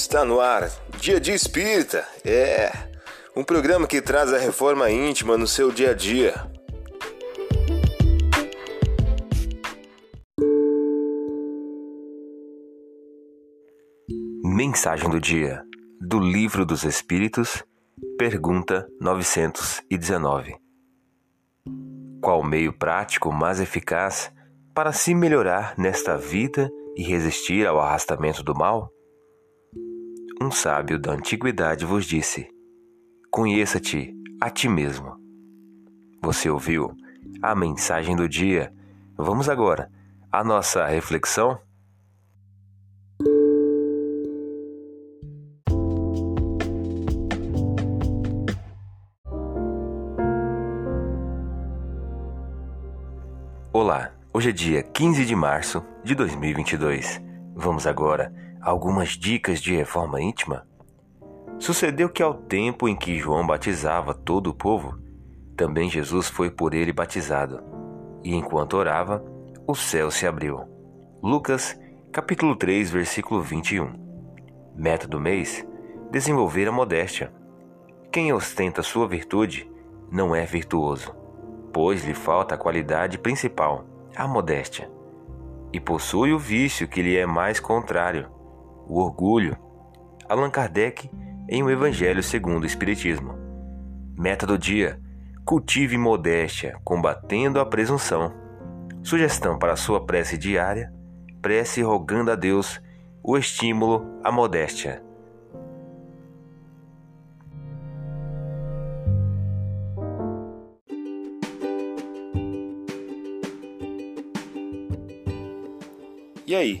Está no ar, Dia de Espírita. É um programa que traz a reforma íntima no seu dia a dia. Mensagem do dia do Livro dos Espíritos, pergunta 919. Qual meio prático mais eficaz para se melhorar nesta vida e resistir ao arrastamento do mal? Um sábio da antiguidade vos disse: Conheça-te a ti mesmo. Você ouviu a mensagem do dia? Vamos agora à nossa reflexão? Olá, hoje é dia 15 de março de 2022. Vamos agora algumas dicas de reforma íntima? Sucedeu que ao tempo em que João batizava todo o povo, também Jesus foi por ele batizado. E enquanto orava, o céu se abriu. Lucas, capítulo 3, versículo 21. Meta do mês: desenvolver a modéstia. Quem ostenta sua virtude não é virtuoso pois lhe falta a qualidade principal, a modéstia, e possui o vício que lhe é mais contrário, o orgulho. Allan Kardec em O Evangelho segundo o Espiritismo. Meta do dia: cultive modéstia, combatendo a presunção. Sugestão para sua prece diária: prece rogando a Deus o estímulo à modéstia. E aí,